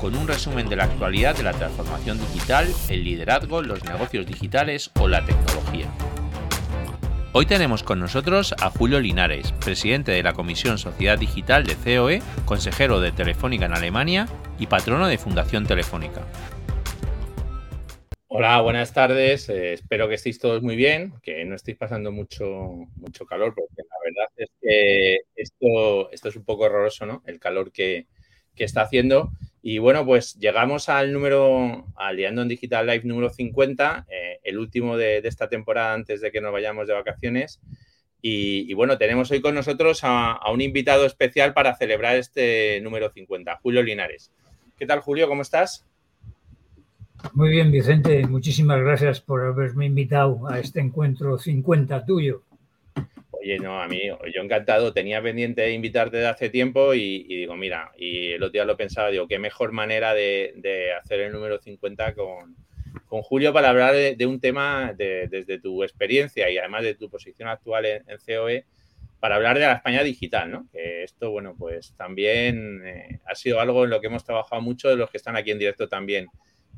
con un resumen de la actualidad de la transformación digital, el liderazgo, los negocios digitales o la tecnología. Hoy tenemos con nosotros a Julio Linares, presidente de la Comisión Sociedad Digital de COE, consejero de Telefónica en Alemania y patrono de Fundación Telefónica. Hola, buenas tardes. Eh, espero que estéis todos muy bien, que no estéis pasando mucho, mucho calor, porque la verdad es que esto, esto es un poco horroroso, ¿no? El calor que, está haciendo. Y bueno, pues llegamos al número, al Liando en Digital Live número 50, eh, el último de, esta temporada antes de que nos vayamos de vacaciones. Y, bueno, tenemos hoy con nosotros a, a, un invitado especial para celebrar este número 50, Julio Linares. ¿Qué tal, Julio? ¿Cómo estás? Muy bien, Vicente. Muchísimas gracias por haberme invitado a este encuentro 50 tuyo. Oye, no, a mí, yo encantado. Tenía pendiente de invitarte de hace tiempo y, digo, mira, y el otro día lo pensaba, digo, qué mejor manera de, hacer el número 50 con, Julio para hablar de, un tema desde tu experiencia y además de tu posición actual en, COE para hablar de la España digital, ¿no? Que esto, bueno, pues también eh, ha sido algo en lo que hemos trabajado mucho de los que están aquí en directo también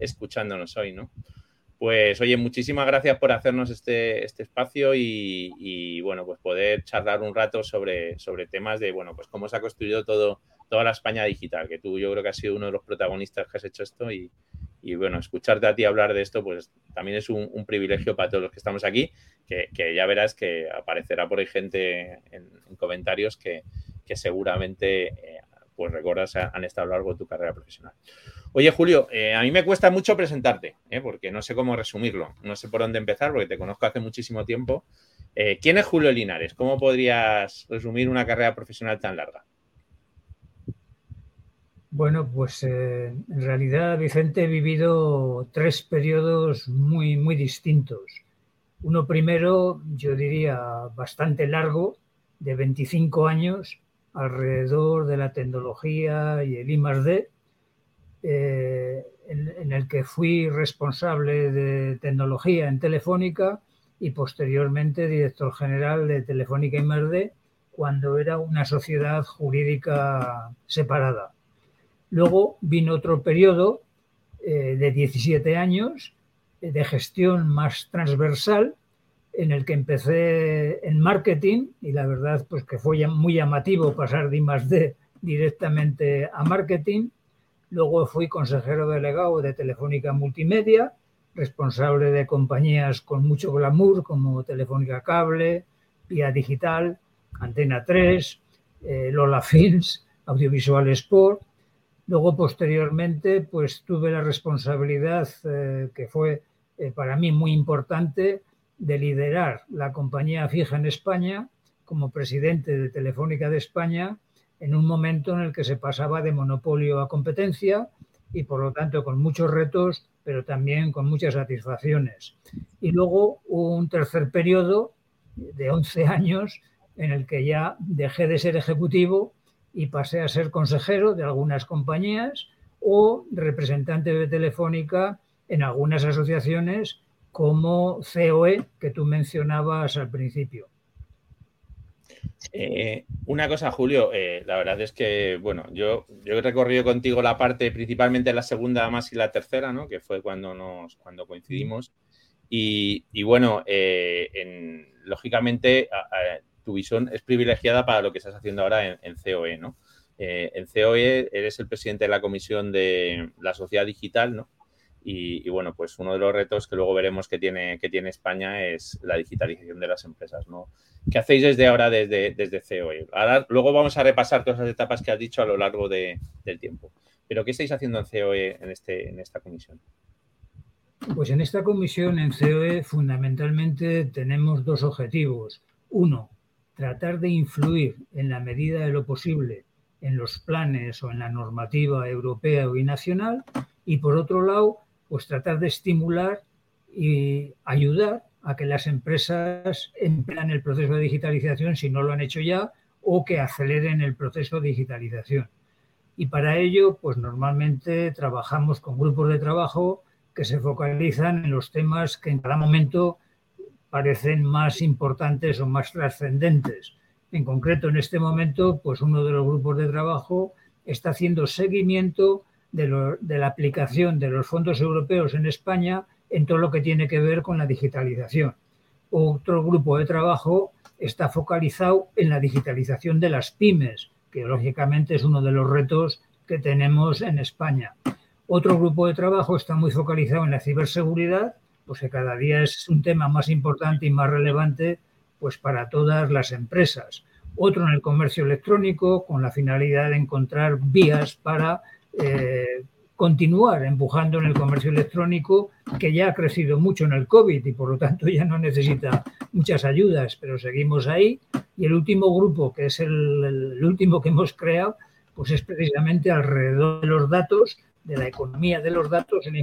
escuchándonos hoy, ¿no? Pues oye, muchísimas gracias por hacernos este, este espacio y, bueno, pues poder charlar un rato sobre, sobre temas de, bueno, pues cómo se ha construido todo, toda la España digital, que tú yo creo que has sido uno de los protagonistas que has hecho esto y, bueno, escucharte a ti hablar de esto, pues también es un, privilegio para todos los que estamos aquí, que, ya verás que aparecerá por ahí gente en, comentarios que, seguramente eh, pues recuerdas han estado a lo largo de tu carrera profesional. Oye, Julio, eh, a mí me cuesta mucho presentarte, eh, porque no sé cómo resumirlo, no sé por dónde empezar, porque te conozco hace muchísimo tiempo. Eh, ¿Quién es Julio Linares? ¿Cómo podrías resumir una carrera profesional tan larga? Bueno, pues en realidad, Vicente, he vivido tres periodos muy, muy distintos. Uno primero, yo diría, bastante largo, de 25 años, alrededor de la tecnología y el I+D, eh, en, el que fui responsable de tecnología en Telefónica y posteriormente director general de Telefónica I+D cuando era una sociedad jurídica separada. Luego vino otro periodo eh, de 17 años eh, de gestión más transversal en el que empecé en marketing y la verdad pues que fue muy llamativo pasar de I+D directamente a marketing. Luego fui consejero delegado de Telefónica Multimedia, responsable de compañías con mucho glamour como Telefónica Cable, Vía Digital, Antena 3, eh, Lola Films, Audiovisual Sport. Luego, posteriormente, pues tuve la responsabilidad, eh, que fue eh, para mí muy importante, de liderar la compañía fija en España como presidente de Telefónica de España en un momento en el que se pasaba de monopolio a competencia y por lo tanto con muchos retos, pero también con muchas satisfacciones. Y luego un tercer periodo de 11 años en el que ya dejé de ser ejecutivo y pasé a ser consejero de algunas compañías o representante de Telefónica en algunas asociaciones como COE que tú mencionabas al principio. Eh, una cosa, Julio, eh, la verdad es que, bueno, yo, yo he recorrido contigo la parte, principalmente la segunda más y la tercera, ¿no? Que fue cuando nos, cuando coincidimos. Y, bueno, eh, lógicamente tu visión es privilegiada para lo que estás haciendo ahora en, en COE, ¿no? en COE eres el presidente de la comisión de la sociedad digital, ¿no? Y, bueno, pues uno de los retos que luego veremos que tiene, que tiene España es la digitalización de las empresas, ¿no? ¿Qué hacéis desde ahora, desde, desde COE? Ahora, luego vamos a repasar todas las etapas que has dicho a lo largo del tiempo. Pero ¿qué estáis haciendo en COE en, este, en esta comisión? Pues en esta comisión, en COE, fundamentalmente tenemos dos objetivos. Uno, tratar de influir en la medida de lo posible en los planes o en la normativa europea y nacional. Y por otro lado, pues tratar de estimular y ayudar a que las empresas emplean el proceso de digitalización si no lo han hecho ya o que aceleren el proceso de digitalización. Y para ello, pues normalmente trabajamos con grupos de trabajo que se focalizan en los temas que en cada momento parecen más importantes o más trascendentes. En concreto, en este momento, pues uno de los grupos de trabajo está haciendo seguimiento de, la aplicación de los fondos europeos en España en todo lo que tiene que ver con la digitalización. Otro grupo de trabajo está focalizado en la digitalización de las pymes, que lógicamente es uno de los retos que tenemos en España. Otro grupo de trabajo está muy focalizado en la ciberseguridad, pues que cada día es un tema más importante y más relevante pues para todas las empresas. Otro en el comercio electrónico, con la finalidad de encontrar vías para eh, continuar empujando en el comercio electrónico, que ya ha crecido mucho en el COVID y por lo tanto ya no necesita muchas ayudas, pero seguimos ahí. Y el último grupo, que es el, último que hemos creado, pues es precisamente alrededor de los datos de la economía de los datos y la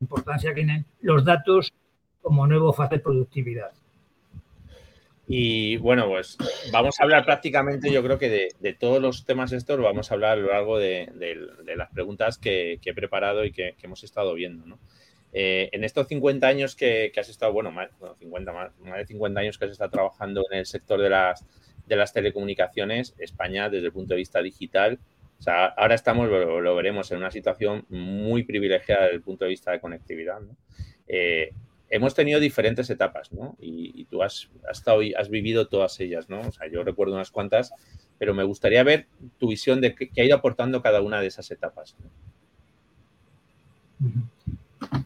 importancia que tienen los datos como nuevo fase de productividad. Y bueno, pues vamos a hablar prácticamente, yo creo que de, todos los temas estos, vamos a hablar a lo largo de, las preguntas que, he preparado y que, hemos estado viendo. ¿no? Eh, en estos 50 años que, has estado, bueno, más, 50, más, de 50 años que has estado trabajando en el sector de las, de las telecomunicaciones, España, desde el punto de vista digital, o sea, ahora estamos, lo, veremos, en una situación muy privilegiada desde el punto de vista de conectividad. Eh, hemos tenido diferentes etapas, ¿no? Y, tú has, estado, has vivido todas ellas, ¿no? O sea, yo recuerdo unas cuantas, pero me gustaría ver tu visión de qué, ha ido aportando cada una de esas etapas.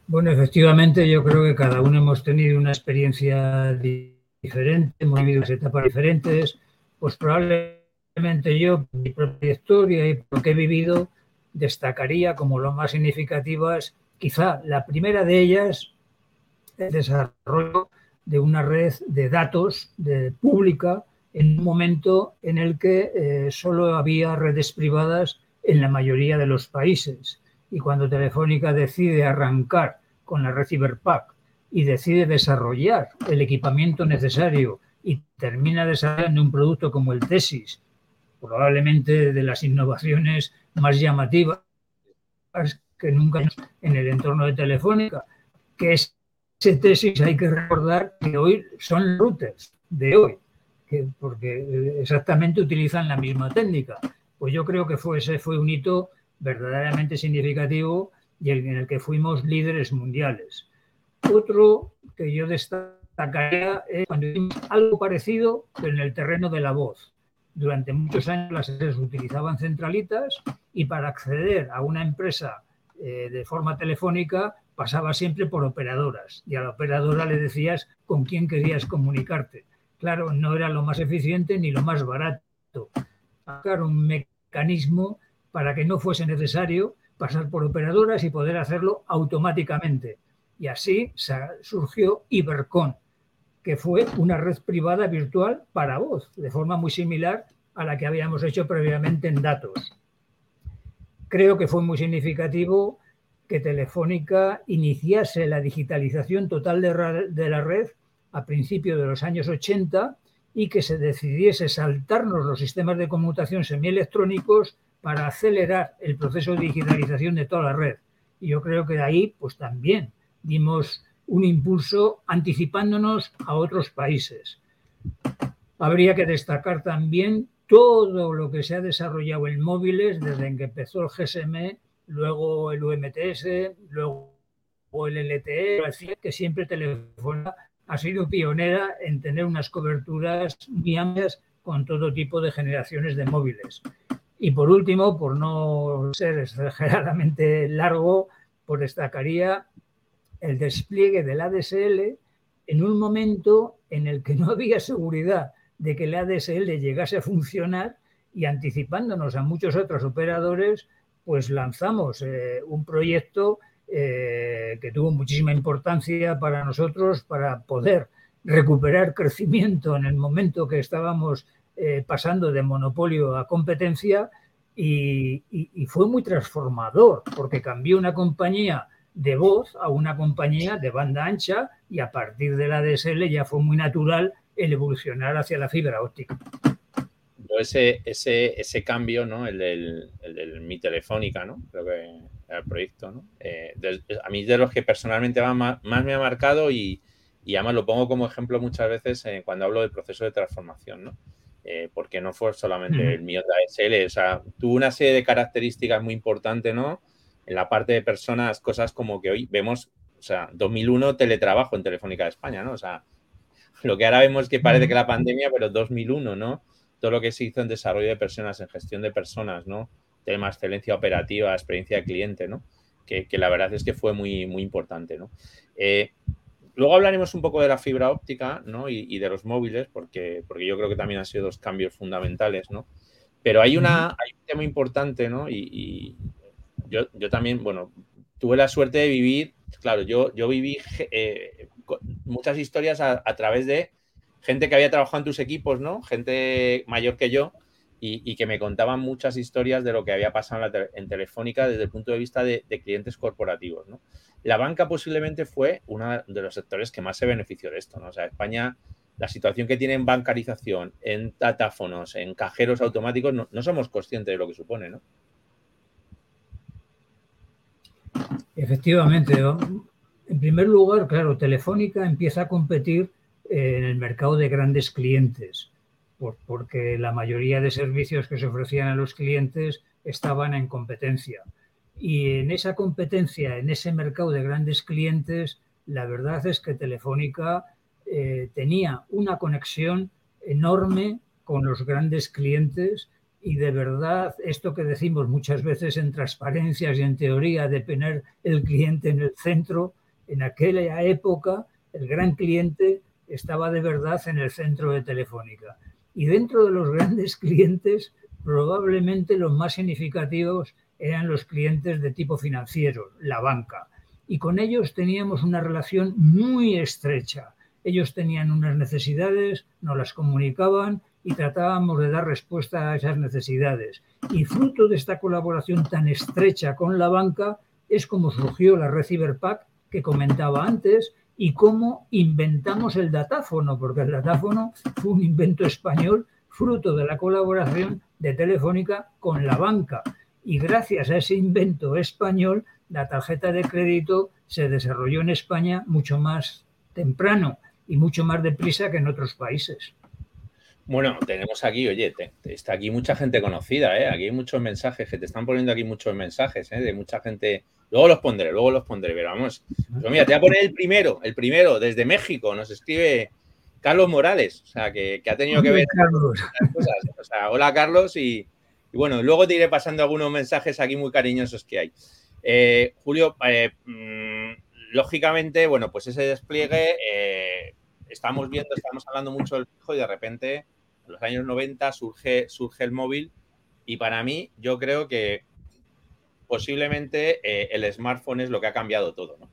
Bueno, efectivamente, yo creo que cada uno hemos tenido una experiencia diferente, hemos vivido etapas diferentes, pues probablemente yo, mi propia historia y por lo que he vivido, destacaría como lo más significativas, quizá la primera de ellas, el desarrollo de una red de datos de pública en un momento en el que eh, solo había redes privadas en la mayoría de los países. Y cuando Telefónica decide arrancar con la red Cyberpack y decide desarrollar el equipamiento necesario y termina desarrollando un producto como el Tesis, probablemente de las innovaciones más llamativas que nunca en el entorno de Telefónica, que es tesis hay que recordar que hoy son routers de hoy, que, porque exactamente utilizan la misma técnica. Pues yo creo que fue, ese fue un hito verdaderamente significativo y en el que fuimos líderes mundiales. Otro que yo destacaría es cuando hicimos algo parecido, en el terreno de la voz durante muchos años las redes utilizaban centralitas y para acceder a una empresa eh, de forma telefónica pasaba siempre por operadoras y a la operadora le decías con quién querías comunicarte. Claro, no era lo más eficiente ni lo más barato. Sacar un mecanismo para que no fuese necesario pasar por operadoras y poder hacerlo automáticamente. Y así surgió Ibercon, que fue una red privada virtual para voz, de forma muy similar a la que habíamos hecho previamente en datos. Creo que fue muy significativo que Telefónica iniciase la digitalización total de, la red a principios de los años 80 y que se decidiese saltarnos los sistemas de conmutación semielectrónicos para acelerar el proceso de digitalización de toda la red. Y yo creo que de ahí, pues también dimos un impulso anticipándonos a otros países. Habría que destacar también todo lo que se ha desarrollado en móviles desde que empezó el GSM, luego el UMTS, luego el LTE, que siempre Telefónica ha sido pionera en tener unas coberturas muy amplias con todo tipo de generaciones de móviles. Y por último, por no ser exageradamente largo, pues destacaría el despliegue del ADSL en un momento en el que no había seguridad de que el ADSL llegase a funcionar y anticipándonos a muchos otros operadores, pues lanzamos eh, un proyecto eh, que tuvo muchísima importancia para nosotros para poder recuperar crecimiento en el momento que estábamos eh, pasando de monopolio a competencia y, y, fue muy transformador porque cambió una compañía de voz a una compañía de banda ancha y a partir de la DSL ya fue muy natural el evolucionar hacia la fibra óptica. Ese, ese, ese cambio, ¿no? El del, Mi Telefónica, ¿no? Creo que era el proyecto, ¿no? Eh, a mí de los que personalmente más, me ha marcado y, y, además lo pongo como ejemplo muchas veces eh, cuando hablo del proceso de transformación, ¿no? Eh, porque no fue solamente el mío de ASL, o sea, tuvo una serie de características muy importantes, ¿no? En la parte de personas, cosas como que hoy vemos, o sea, 2001 teletrabajo en Telefónica de España, ¿no? O sea, lo que ahora vemos que parece que la pandemia, pero 2001, ¿no? Todo lo que se hizo en desarrollo de personas, en gestión de personas, ¿no? Tema excelencia operativa, experiencia de cliente, ¿no? Que, la verdad es que fue muy, muy importante, ¿no? Eh, luego hablaremos un poco de la fibra óptica, ¿no? Y, de los móviles, porque, porque yo creo que también han sido dos cambios fundamentales, ¿no? Pero hay, una, hay un tema importante, ¿no? Y, yo, yo, también, bueno, tuve la suerte de vivir, claro, yo, yo viví eh, muchas historias a, través de gente que había trabajado en tus equipos, ¿no? Gente mayor que yo y, que me contaban muchas historias de lo que había pasado en, Telefónica desde el punto de vista de, clientes corporativos, ¿no? La banca posiblemente fue uno de los sectores que más se benefició de esto. O sea, España, la situación que tiene en bancarización, en datáfonos, en cajeros automáticos, no, no somos conscientes de lo que supone, ¿no? Efectivamente, en primer lugar, claro, Telefónica empieza a competir en el mercado de grandes clientes, porque la mayoría de servicios que se ofrecían a los clientes estaban en competencia. Y en esa competencia, en ese mercado de grandes clientes, la verdad es que Telefónica eh, tenía una conexión enorme con los grandes clientes y de verdad esto que decimos muchas veces en transparencias y en teoría de tener el cliente en el centro, en aquella época el gran cliente estaba de verdad en el centro de Telefónica. Y dentro de los grandes clientes, probablemente los más significativos eran los clientes de tipo financiero, la banca. Y con ellos teníamos una relación muy estrecha. Ellos tenían unas necesidades, nos las comunicaban y tratábamos de dar respuesta a esas necesidades. Y fruto de esta colaboración tan estrecha con la banca es como surgió la red Cyberpack que comentaba antes y cómo inventamos el datáfono, porque el datáfono fue un invento español fruto de la colaboración de Telefónica con la banca. Y gracias a ese invento español, la tarjeta de crédito se desarrolló en España mucho más temprano y mucho más deprisa que en otros países. Bueno, tenemos aquí, oye, está aquí mucha gente conocida, ¿eh? Aquí hay muchos mensajes, que te están poniendo aquí muchos mensajes, ¿eh? De mucha gente Luego los pondré, luego los pondré, pero vamos. Pues mira, te voy a poner el primero, el primero, desde México, nos escribe Carlos Morales, o sea, que, ha tenido que ver Carlos. cosas. O sea, hola Carlos, y, bueno, luego te iré pasando algunos mensajes aquí muy cariñosos que hay. Eh, Julio, eh, mm, lógicamente, bueno, pues ese despliegue, eh, estamos viendo, estamos hablando mucho del fijo y de repente, en los años 90 surge, surge el móvil y para mí, yo creo que posiblemente eh, el smartphone es lo que ha cambiado todo, ¿no?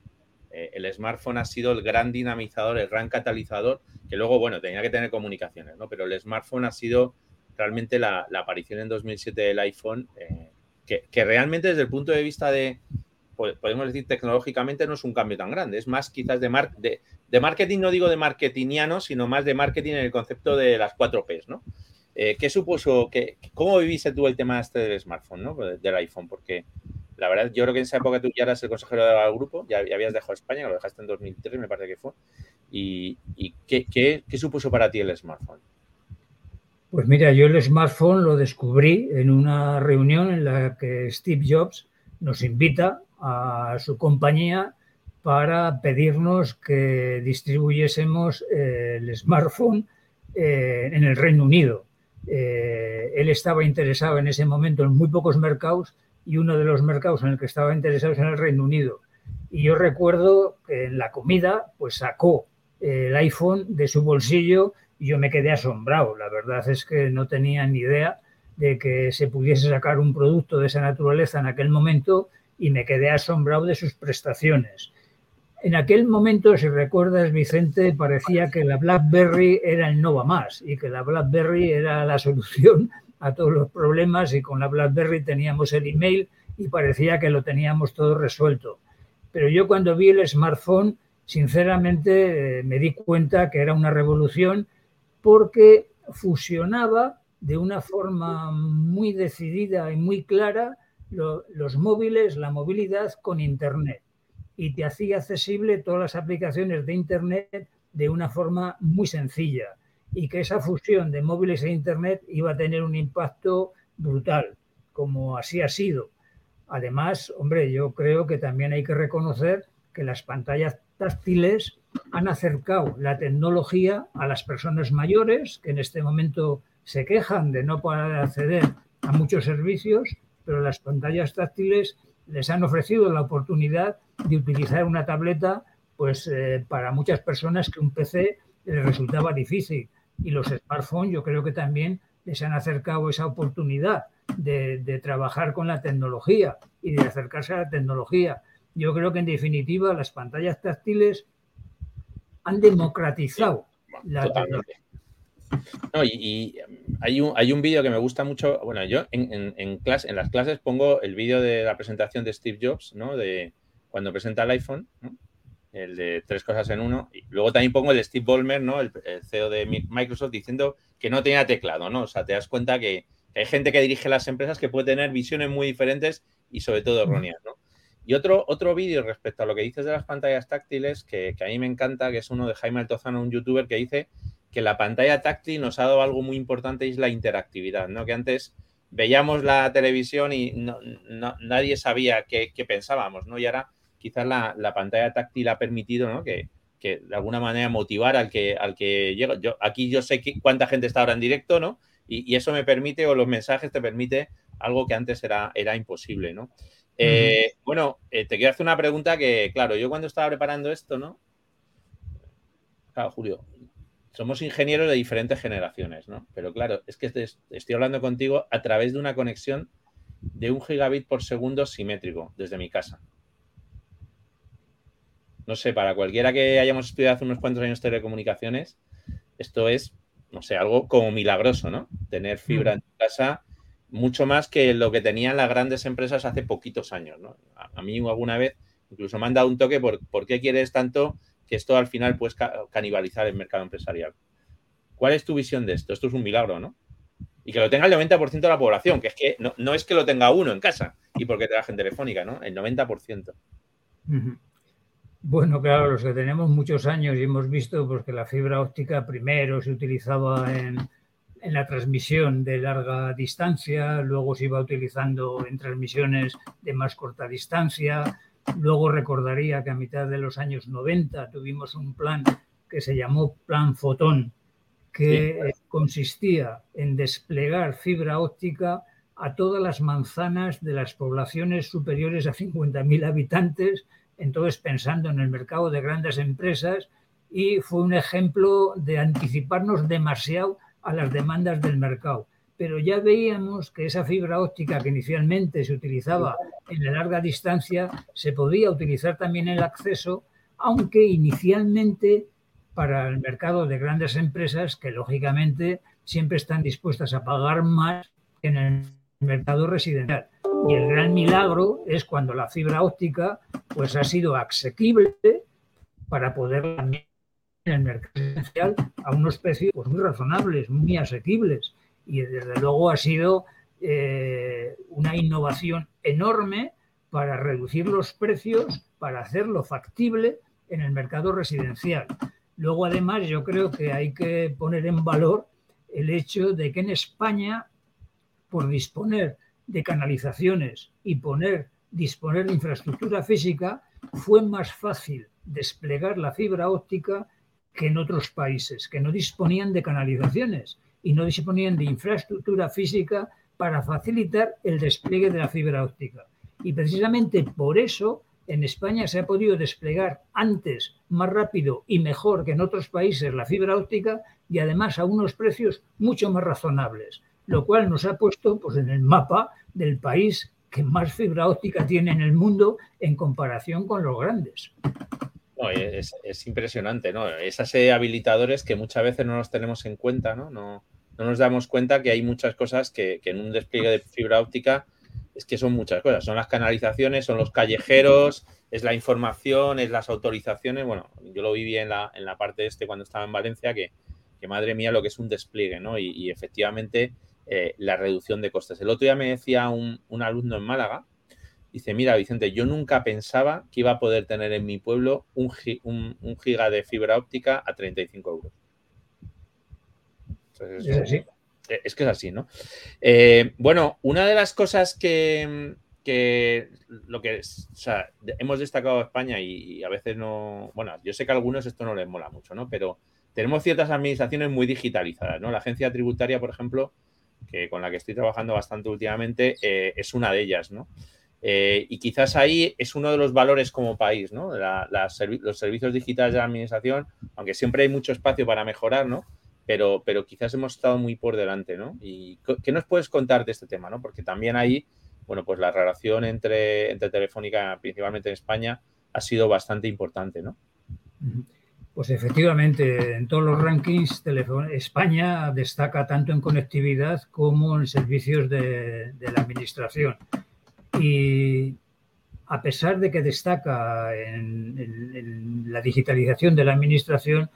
Eh, el smartphone ha sido el gran dinamizador, el gran catalizador, que luego, bueno, tenía que tener comunicaciones, ¿no? Pero el smartphone ha sido realmente la, aparición en 2007 del iPhone, eh, que, realmente desde el punto de vista de, podemos decir tecnológicamente, no es un cambio tan grande, es más quizás de, de, marketing, no digo de marketingiano, sino más de marketing en el concepto de las cuatro Ps, ¿no? ¿Qué supuso, que, cómo viviste tú el tema este del smartphone, ¿no? Del iPhone, porque la verdad, yo creo que en esa época tú ya eras el consejero del grupo, ya, habías dejado España, lo dejaste en 2003, me parece que fue. ¿Y, qué, supuso para ti el smartphone? Pues mira, yo el smartphone lo descubrí en una reunión en la que Steve Jobs nos invita a su compañía para pedirnos que distribuyésemos el smartphone eh, en el Reino Unido. Eh, él estaba interesado en ese momento en muy pocos mercados y uno de los mercados en el que estaba interesado es en el Reino Unido. Y yo recuerdo que en la comida, pues sacó el iPhone de su bolsillo y yo me quedé asombrado. La verdad es que no tenía ni idea de que se pudiese sacar un producto de esa naturaleza en aquel momento y me quedé asombrado de sus prestaciones. En aquel momento, si recuerdas, Vicente, parecía que la BlackBerry era el no va más y que la BlackBerry era la solución a todos los problemas y con la BlackBerry teníamos el email y parecía que lo teníamos todo resuelto. Pero yo cuando vi el smartphone, sinceramente eh, me di cuenta que era una revolución porque fusionaba de una forma muy decidida y muy clara los móviles, la movilidad con Internet. Y te hacía accesible todas las aplicaciones de Internet de una forma muy sencilla. Y que esa fusión de móviles e Internet iba a tener un impacto brutal, como así ha sido. Además, hombre, yo creo que también hay que reconocer que las pantallas táctiles han acercado la tecnología a las personas mayores, que en este momento se quejan de no poder acceder a muchos servicios, pero las pantallas táctiles les han ofrecido la oportunidad de utilizar una tableta pues eh, para muchas personas que un PC les resultaba difícil. Y los smartphones yo creo que también les han acercado esa oportunidad de, trabajar con la tecnología y de acercarse a la tecnología. Yo creo que en definitiva las pantallas táctiles han democratizado la tecnología. No, y, hay un, hay un vídeo que me gusta mucho. Bueno, yo en, en, en las clases pongo el vídeo de la presentación de Steve Jobs, ¿no? De cuando presenta el iPhone, el de tres cosas en uno. Y luego también pongo el de Steve Ballmer, ¿no? El, CEO de Microsoft, diciendo que no tenía teclado, ¿no? O sea, te das cuenta que, hay gente que dirige las empresas que puede tener visiones muy diferentes y sobre todo erróneas, ¿no? Y otro, otro vídeo respecto a lo que dices de las pantallas táctiles, que, que, a mí me encanta, que es uno de Jaime Altozano, un youtuber, que dice que la pantalla táctil nos ha dado algo muy importante y es la interactividad, ¿no? Que antes veíamos la televisión y no, nadie sabía qué, pensábamos, ¿no? Y ahora quizás la, pantalla táctil ha permitido, ¿no? Que, de alguna manera motivar al que, al que llega. Yo, aquí yo sé cuánta gente está ahora en directo, ¿no? Y, eso me permite, o los mensajes te permite algo que antes era, era imposible, ¿no? Eh, bueno, eh, te quiero hacer una pregunta que, claro, yo cuando estaba preparando esto, ¿no? Claro, Julio, somos ingenieros de diferentes generaciones, ¿no? Pero claro, es que estoy hablando contigo a través de una conexión de un gigabit por segundo simétrico desde mi casa. No sé, para cualquiera que hayamos estudiado hace unos cuantos años telecomunicaciones, esto es, no sé, algo como milagroso, ¿no? Tener fibra en tu casa mucho más que lo que tenían las grandes empresas hace poquitos años, ¿no? A, mí alguna vez incluso me han dado un toque por, por qué quieres tanto que esto al final puede canibalizar el mercado empresarial. ¿Cuál es tu visión de esto? Esto es un milagro, ¿no? Y que lo tenga el 90% de la población, que es que no, es que lo tenga uno en casa y porque trabaja en Telefónica, ¿no? El 90%. Bueno, claro, los que tenemos muchos años y hemos visto pues, que la fibra óptica primero se utilizaba en, en la transmisión de larga distancia, luego se iba utilizando en transmisiones de más corta distancia, Luego recordaría que a mitad de los años 90 tuvimos un plan que se llamó Plan Fotón, que consistía en desplegar fibra óptica a todas las manzanas de las poblaciones superiores a 50.000 habitantes, entonces pensando en el mercado de grandes empresas, y fue un ejemplo de anticiparnos demasiado a las demandas del mercado. Pero ya veíamos que esa fibra óptica que inicialmente se utilizaba en la larga distancia se podía utilizar también en el acceso, aunque inicialmente para el mercado de grandes empresas que lógicamente siempre están dispuestas a pagar más que en el mercado residencial. Y el gran milagro es cuando la fibra óptica pues ha sido asequible para poder en el mercado residencial a unos precios pues, muy razonables, muy asequibles y desde luego ha sido eh, una innovación enorme para reducir los precios, para hacerlo factible en el mercado residencial. Luego, además, yo creo que hay que poner en valor el hecho de que en España, por disponer de canalizaciones y poner, disponer de infraestructura física, fue más fácil desplegar la fibra óptica que en otros países que no disponían de canalizaciones y no disponían de infraestructura física para facilitar el despliegue de la fibra óptica. Y precisamente por eso en España se ha podido desplegar antes, más rápido y mejor que en otros países la fibra óptica y además a unos precios mucho más razonables, lo cual nos ha puesto pues, en el mapa del país que más fibra óptica tiene en el mundo en comparación con los grandes. es, impresionante, ¿no? Esas habilitadores que muchas veces no los tenemos en cuenta, ¿no? no no nos damos cuenta que hay muchas cosas que, en un despliegue de fibra óptica es que son muchas cosas. Son las canalizaciones, son los callejeros, es la información, es las autorizaciones. Bueno, yo lo viví en la, en la parte este cuando estaba en Valencia, que, madre mía lo que es un despliegue, ¿no? Y, efectivamente eh, la reducción de costes. El otro día me decía un, alumno en Málaga, dice, mira Vicente, yo nunca pensaba que iba a poder tener en mi pueblo un, giga de fibra óptica a 35 euros. Entonces, eh, es que es así, ¿no? Eh, bueno, una de las cosas que, lo que o sea, hemos destacado a España y, a veces no, bueno, yo sé que a algunos esto no les mola mucho, ¿no? Pero tenemos ciertas administraciones muy digitalizadas, ¿no? La agencia tributaria, por ejemplo, que con la que estoy trabajando bastante últimamente, eh, es una de ellas, ¿no? y quizás ahí es uno de los valores como país, ¿no? los servicios digitales de la administración, aunque siempre hay mucho espacio para mejorar, ¿no? pero, pero quizás hemos estado muy por delante, ¿no? ¿Y qué nos puedes contar de este tema, ¿no? Porque también ahí, bueno, pues la relación entre, entre Telefónica, principalmente en España, ha sido bastante importante, ¿no? Pues efectivamente, en todos los rankings, España destaca tanto en conectividad como en servicios de, la administración. Y a pesar de que destaca en la digitalización de la administración,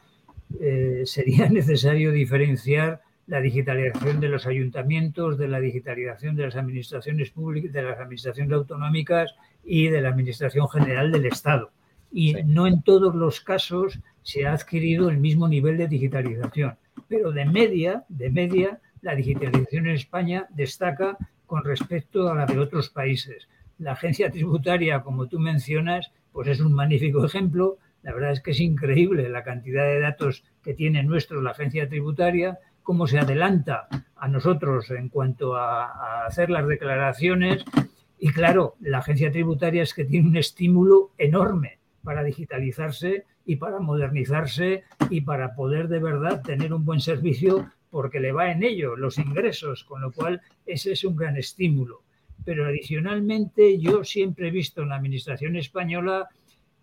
eh, sería necesario diferenciar la digitalización de los ayuntamientos, de la digitalización de las administraciones públicas, de las administraciones autonómicas y de la administración general del Estado. Y no en todos los casos se ha adquirido el mismo nivel de digitalización, pero de media, de media, la digitalización en España destaca con respecto a la de otros países. La agencia tributaria, como tú mencionas, pues es un magnífico ejemplo la verdad es que es increíble la cantidad de datos que tiene nuestro la agencia tributaria, cómo se adelanta a nosotros en cuanto a, hacer las declaraciones. Y claro, la agencia tributaria es que tiene un estímulo enorme para digitalizarse y para modernizarse y para poder de verdad tener un buen servicio porque le va en ello los ingresos, con lo cual ese es un gran estímulo. Pero adicionalmente yo siempre he visto en la Administración española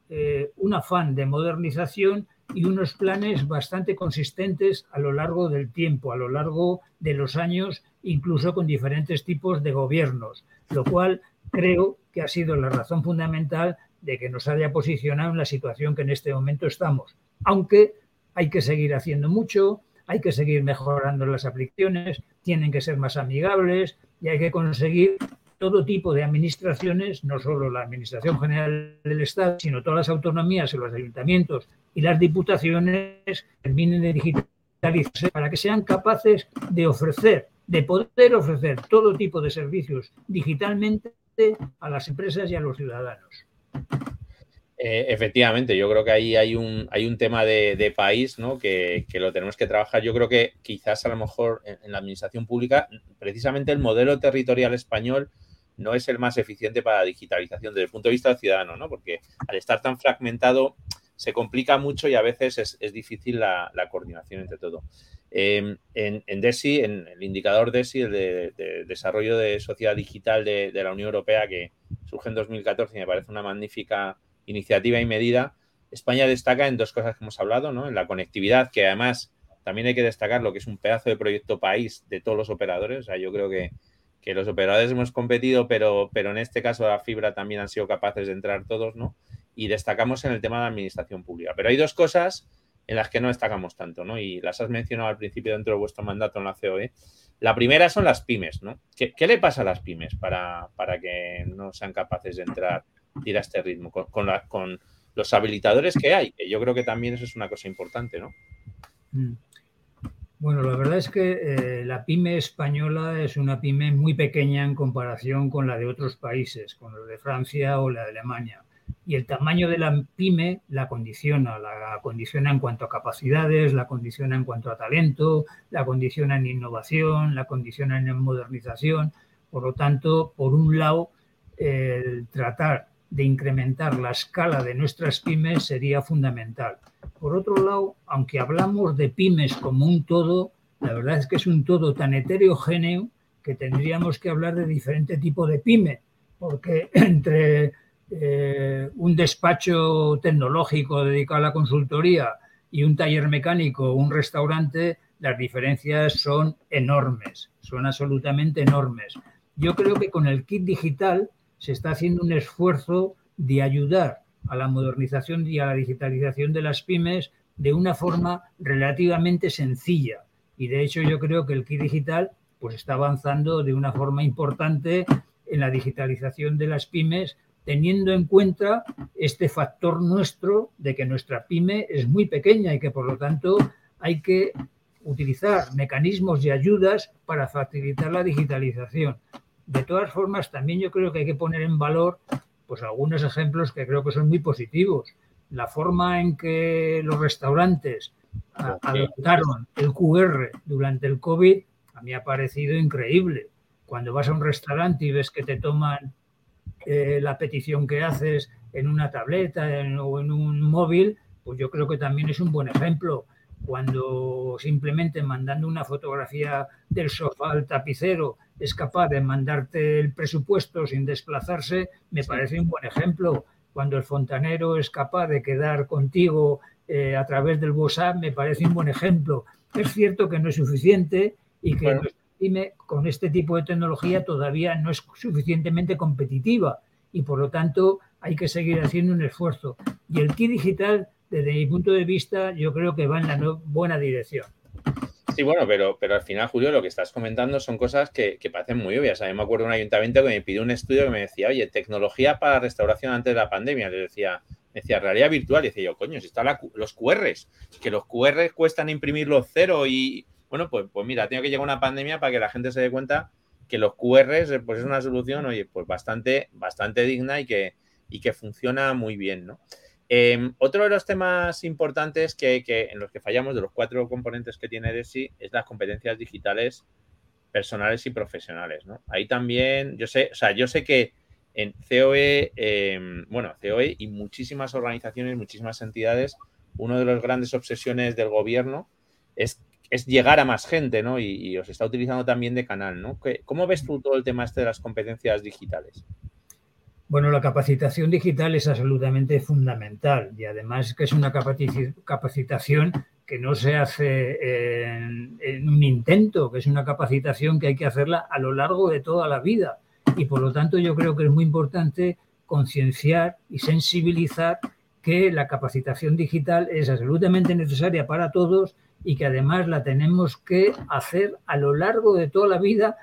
eh, un afán de modernización y unos planes bastante consistentes a lo largo del tiempo, a lo largo de los años, incluso con diferentes tipos de gobiernos, lo cual creo que ha sido la razón fundamental de que nos haya posicionado en la situación que en este momento estamos. Aunque hay que seguir haciendo mucho, hay que seguir mejorando las aplicaciones, tienen que ser más amigables y hay que conseguir todo tipo de administraciones, no solo la Administración General del Estado, sino todas las autonomías y los ayuntamientos y las diputaciones terminen de digitalizarse para que sean capaces de ofrecer, de poder ofrecer todo tipo de servicios digitalmente a las empresas y a los ciudadanos. Eh, efectivamente, yo creo que ahí hay un, hay un tema de, país ¿no? que, lo tenemos que trabajar. Yo creo que quizás a lo mejor en, la administración pública, precisamente el modelo territorial español no es el más eficiente para la digitalización desde el punto de vista del ciudadano, ¿no? Porque al estar tan fragmentado se complica mucho y a veces es, difícil la, coordinación entre todo. Em, en, DESI, en el indicador DESI, el de, desarrollo de sociedad digital de, la Unión Europea, que surge en 2014 y me parece una magnífica iniciativa y medida, España destaca en dos cosas que hemos hablado, ¿no? En la conectividad, que además también hay que destacar lo que es un pedazo de proyecto país de todos los operadores. O sea, yo creo que que los operadores hemos competido, pero, pero en este caso la fibra también han sido capaces de entrar todos, ¿no? Y destacamos en el tema de administración pública. Pero hay dos cosas en las que no destacamos tanto, ¿no? Y las has mencionado al principio dentro de vuestro mandato en la COE. La primera son las pymes, ¿no? ¿Qué, le pasa a las pymes para, para, que no sean capaces de entrar, ir a este ritmo con, con, los habilitadores que hay? Que yo creo que también eso es una cosa importante, ¿no? Mm. Bueno, la verdad es que eh, la pyme española es una pyme muy pequeña en comparación con la de otros países, con la de Francia o la de Alemania. Y el tamaño de la pyme la condiciona, la condiciona en cuanto a capacidades, la condiciona en cuanto a talento, la condiciona en innovación, la condiciona en modernización. Por lo tanto, por un lado, el tratar de incrementar la escala de nuestras pymes sería fundamental. Por otro lado, aunque hablamos de pymes como un todo, la verdad es que es un todo tan heterogéneo que tendríamos que hablar de diferente tipo de pyme, porque entre eh, un despacho tecnológico dedicado a la consultoría y un taller mecánico un restaurante, las diferencias son enormes, son absolutamente enormes. yo creo que con el kit digital se está haciendo un esfuerzo de ayudar a la modernización y a la digitalización de las pymes de una forma relativamente sencilla. Y de hecho yo creo que el kit digital pues está avanzando de una forma importante en la digitalización de las pymes, teniendo en cuenta este factor nuestro de que nuestra pyme es muy pequeña y que por lo tanto hay que utilizar mecanismos y ayudas para facilitar la digitalización. De todas formas, también yo creo que hay que poner en valor pues algunos ejemplos que creo que son muy positivos. La forma en que los restaurantes adoptaron el QR durante el COVID a mí ha parecido increíble. Cuando vas a un restaurante y ves que te toman eh, la petición que haces en una tableta o en un móvil, pues yo creo que también es un buen ejemplo cuando simplemente mandando una fotografía del sofá al tapicero es capaz de mandarte el presupuesto sin desplazarse, me parece un buen ejemplo. Cuando el fontanero es capaz de quedar contigo eh, a través del WhatsApp, me parece un buen ejemplo. Es cierto que no es suficiente y que con este tipo de tecnología todavía no es suficientemente competitiva y por lo tanto hay que seguir haciendo un esfuerzo. Y el kit digital desde mi punto de vista, yo creo que va en la buena dirección. Sí, bueno, pero, pero al final, Julio, lo que estás comentando son cosas que, parecen muy obvias. A mí me acuerdo de un ayuntamiento que me pidió un estudio que me decía, oye, tecnología para restauración antes de la pandemia. Le decía, me decía, realidad virtual. Y decía yo, coño, si están los QRs, que los QRs cuestan imprimirlos cero y, bueno, pues, pues mira, tengo que llegar una pandemia para que la gente se dé cuenta que los QRs pues es una solución, oye, pues bastante, bastante digna y que, y que funciona muy bien, ¿no? Em, otro de los temas importantes que, en los que fallamos, de los cuatro componentes que tiene DESI, es las competencias digitales personales y profesionales. ¿no? Ahí también, yo sé, o sea, yo sé que en COE, em, bueno, COE y muchísimas organizaciones, muchísimas entidades, una de las grandes obsesiones del gobierno es, es llegar a más gente, ¿no? Y, os está utilizando también de canal, ¿no? ¿Cómo ves tú todo el tema este de las competencias digitales? Bueno, la capacitación digital es absolutamente fundamental y además que es una capacitación que no se hace en, un intento, que es una capacitación que hay que hacerla a lo largo de toda la vida. Y por lo tanto yo creo que es muy importante concienciar y sensibilizar que la capacitación digital es absolutamente necesaria para todos y que además la tenemos que hacer a lo largo de toda la vida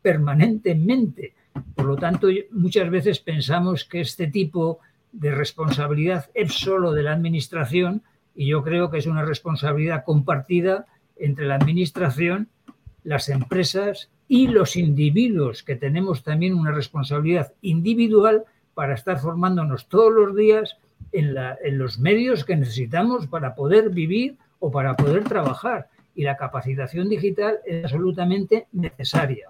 permanentemente. Por lo tanto, muchas veces pensamos que este tipo de responsabilidad es solo de la Administración y yo creo que es una responsabilidad compartida entre la Administración, las empresas y los individuos, que tenemos también una responsabilidad individual para estar formándonos todos los días en, en los medios que necesitamos para poder vivir o para poder trabajar. Y la capacitación digital es absolutamente necesaria,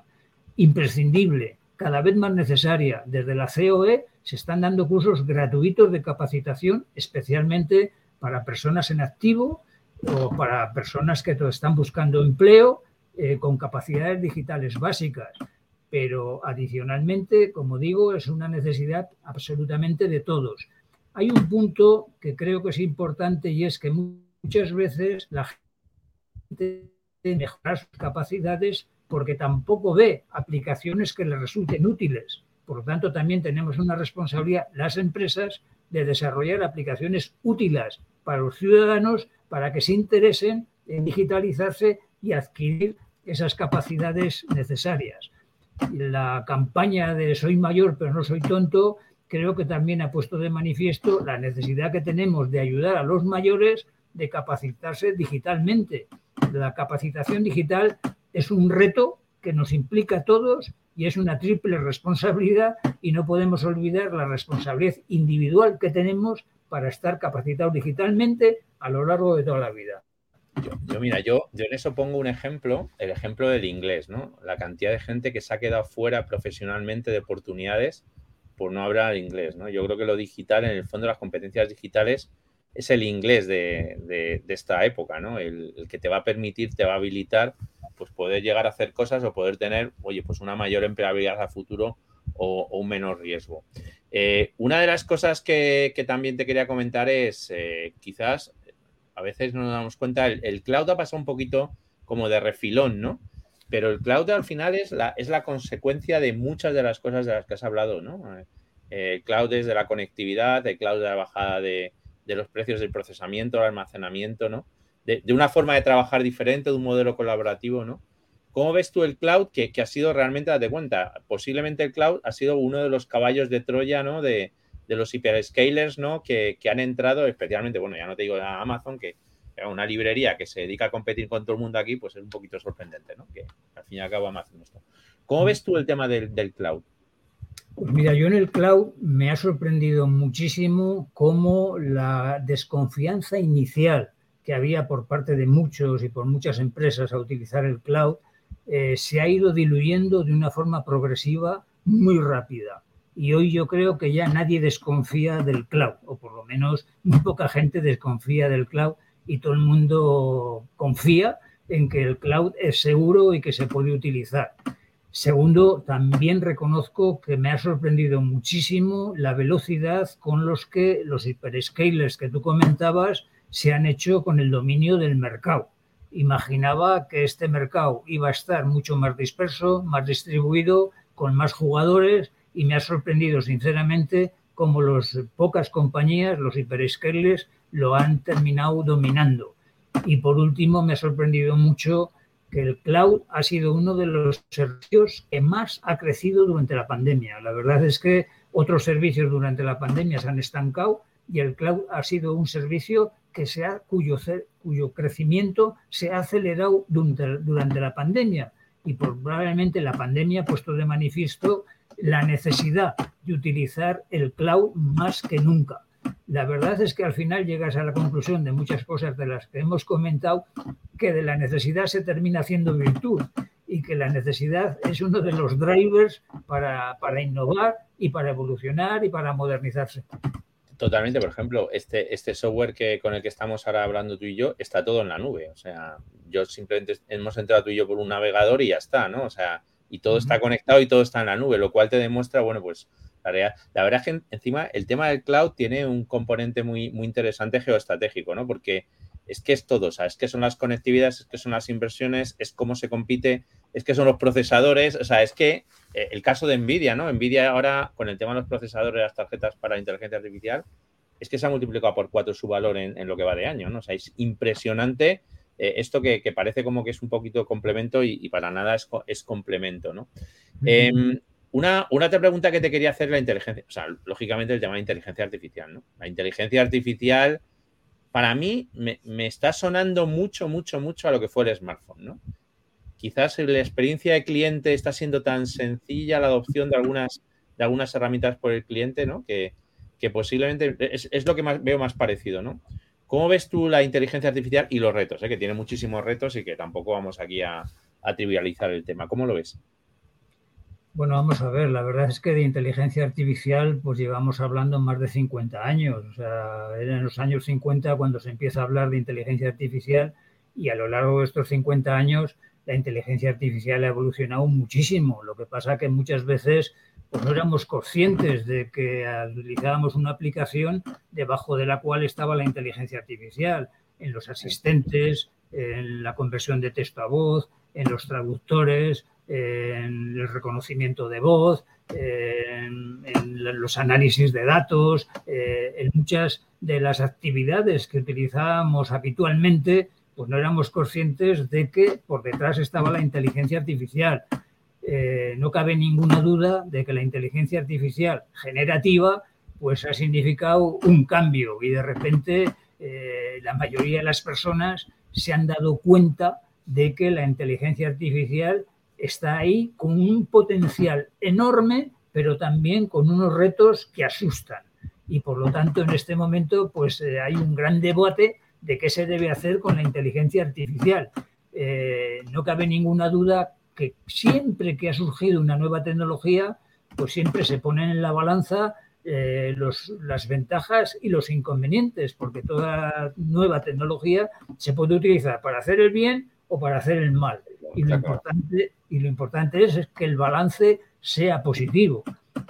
imprescindible cada vez más necesaria. Desde la COE se están dando cursos gratuitos de capacitación, especialmente para personas en activo o para personas que están buscando empleo eh, con capacidades digitales básicas. Pero adicionalmente, como digo, es una necesidad absolutamente de todos. Hay un punto que creo que es importante y es que muchas veces la gente mejora sus capacidades porque tampoco ve aplicaciones que le resulten útiles. Por lo tanto, también tenemos una responsabilidad las empresas de desarrollar aplicaciones útiles para los ciudadanos para que se interesen en digitalizarse y adquirir esas capacidades necesarias. La campaña de Soy mayor pero no soy tonto creo que también ha puesto de manifiesto la necesidad que tenemos de ayudar a los mayores de capacitarse digitalmente. La capacitación digital es un reto que nos implica a todos y es una triple responsabilidad y no podemos olvidar la responsabilidad individual que tenemos para estar capacitados digitalmente a lo largo de toda la vida. Yo, mira, yo, yo en eso pongo un ejemplo, el ejemplo del inglés, ¿no? La cantidad de gente que se ha quedado fuera profesionalmente de oportunidades por no hablar inglés, ¿no? Yo creo que lo digital, en el fondo, las competencias digitales es el inglés de, esta época, ¿no? El, el, que te va a permitir, te va a habilitar pues poder llegar a hacer cosas o poder tener, oye, pues una mayor empleabilidad a futuro o, un menor riesgo. Eh, una de las cosas que, también te quería comentar es, eh, quizás, a veces no nos damos cuenta, el, cloud ha pasado un poquito como de refilón, ¿no? pero el cloud al final es la, es la consecuencia de muchas de las cosas de las que has hablado, ¿no? Eh, el cloud es de la conectividad, el cloud de la bajada de, los precios del procesamiento, el almacenamiento, ¿no? De, una forma de trabajar diferente, de un modelo colaborativo, ¿no? ¿Cómo ves tú el cloud que, ha sido realmente, date cuenta, posiblemente el cloud ha sido uno de los caballos de Troya, ¿no? De, de los hyperscalers, ¿no? Que, que, han entrado, especialmente, bueno, ya no te digo de Amazon, que una librería que se dedica a competir con todo el mundo aquí, pues es un poquito sorprendente, ¿no? Que al fin y al cabo Amazon esto. ¿Cómo ves tú el tema del, cloud? Pues mira, yo en el cloud me ha sorprendido muchísimo cómo la desconfianza inicial que había por parte de muchos y por muchas empresas a utilizar el cloud eh, se ha ido diluyendo de una forma progresiva muy rápida. Y hoy yo creo que ya nadie desconfía del cloud, o por lo menos muy poca gente desconfía del cloud y todo el mundo confía en que el cloud es seguro y que se puede utilizar. Segundo, también reconozco que me ha sorprendido muchísimo la velocidad con los que los hyperscalers que tú comentabas se han hecho con el dominio del mercado. Imaginaba que este mercado iba a estar mucho más disperso, más distribuido, con más jugadores y me ha sorprendido sinceramente cómo las pocas compañías, los hyperscalers, lo han terminado dominando. Y por último, me ha sorprendido mucho que el cloud ha sido uno de los servicios que más ha crecido durante la pandemia. La verdad es que otros servicios durante la pandemia se han estancado y el cloud ha sido un servicio que se ha, cuyo, cuyo crecimiento se ha acelerado durante, durante la pandemia. Y probablemente la pandemia ha puesto de manifiesto la necesidad de utilizar el cloud más que nunca. La verdad es que al final llegas a la conclusión de muchas cosas de las que hemos comentado, que de la necesidad se termina haciendo virtud y que la necesidad es uno de los drivers para, innovar y para evolucionar y para modernizarse. Totalmente, por ejemplo, este, este software que, con el que estamos ahora hablando tú y yo está todo en la nube. O sea, yo simplemente hemos entrado tú y yo por un navegador y ya está, ¿no? O sea, y todo está conectado y todo está en la nube, lo cual te demuestra, bueno, pues la, la verdad es que encima el tema del cloud tiene un componente muy, muy interesante geoestratégico, ¿no? Porque es que es todo, o sea, es que son las conectividades, es que son las inversiones, es cómo se compite, es que son los procesadores, o sea, es que eh, el caso de Nvidia, ¿no? Nvidia ahora, con el tema de los procesadores, las tarjetas para inteligencia artificial, es que se ha multiplicado por cuatro su valor en, lo que va de año, ¿no? O sea, es impresionante eh, esto que, parece como que es un poquito complemento y, para nada es, complemento, ¿no? Una, otra pregunta que te quería hacer la inteligencia, o sea, lógicamente el tema de inteligencia artificial, ¿no? La inteligencia artificial, para mí, me, está sonando mucho, mucho, mucho a lo que fue el smartphone, ¿no? Quizás la experiencia de cliente está siendo tan sencilla la adopción de algunas, de algunas herramientas por el cliente, ¿no? Que, posiblemente es, es, lo que más, veo más parecido, ¿no? ¿Cómo ves tú la inteligencia artificial y los retos? Eh? Que tiene muchísimos retos y que tampoco vamos aquí a, trivializar el tema. ¿Cómo lo ves? Bueno, vamos a ver, la verdad es que de inteligencia artificial pues llevamos hablando más de 50 años, o sea, era en los años 50 cuando se empieza a hablar de inteligencia artificial y a lo largo de estos 50 años la inteligencia artificial ha evolucionado muchísimo. Lo que pasa que muchas veces pues no éramos conscientes de que utilizábamos una aplicación debajo de la cual estaba la inteligencia artificial, en los asistentes, en la conversión de texto a voz, en los traductores, en el reconocimiento de voz, en, los análisis de datos, eh, en muchas de las actividades que utilizábamos habitualmente, pues no éramos conscientes de que por detrás estaba la inteligencia artificial. Eh, no cabe ninguna duda de que la inteligencia artificial generativa pues ha significado un cambio y de repente eh, la mayoría de las personas se han dado cuenta de que la inteligencia artificial está ahí con un potencial enorme, pero también con unos retos que asustan. Y por lo tanto, en este momento, pues eh, hay un gran debate de qué se debe hacer con la inteligencia artificial. no cabe ninguna duda que siempre que ha surgido una nueva tecnología, pues siempre se ponen en la balanza eh, las ventajas y los inconvenientes, porque toda nueva tecnología se puede utilizar para hacer el bien o para hacer el mal. Y lo importante, y lo importante es, es que el balance sea positivo.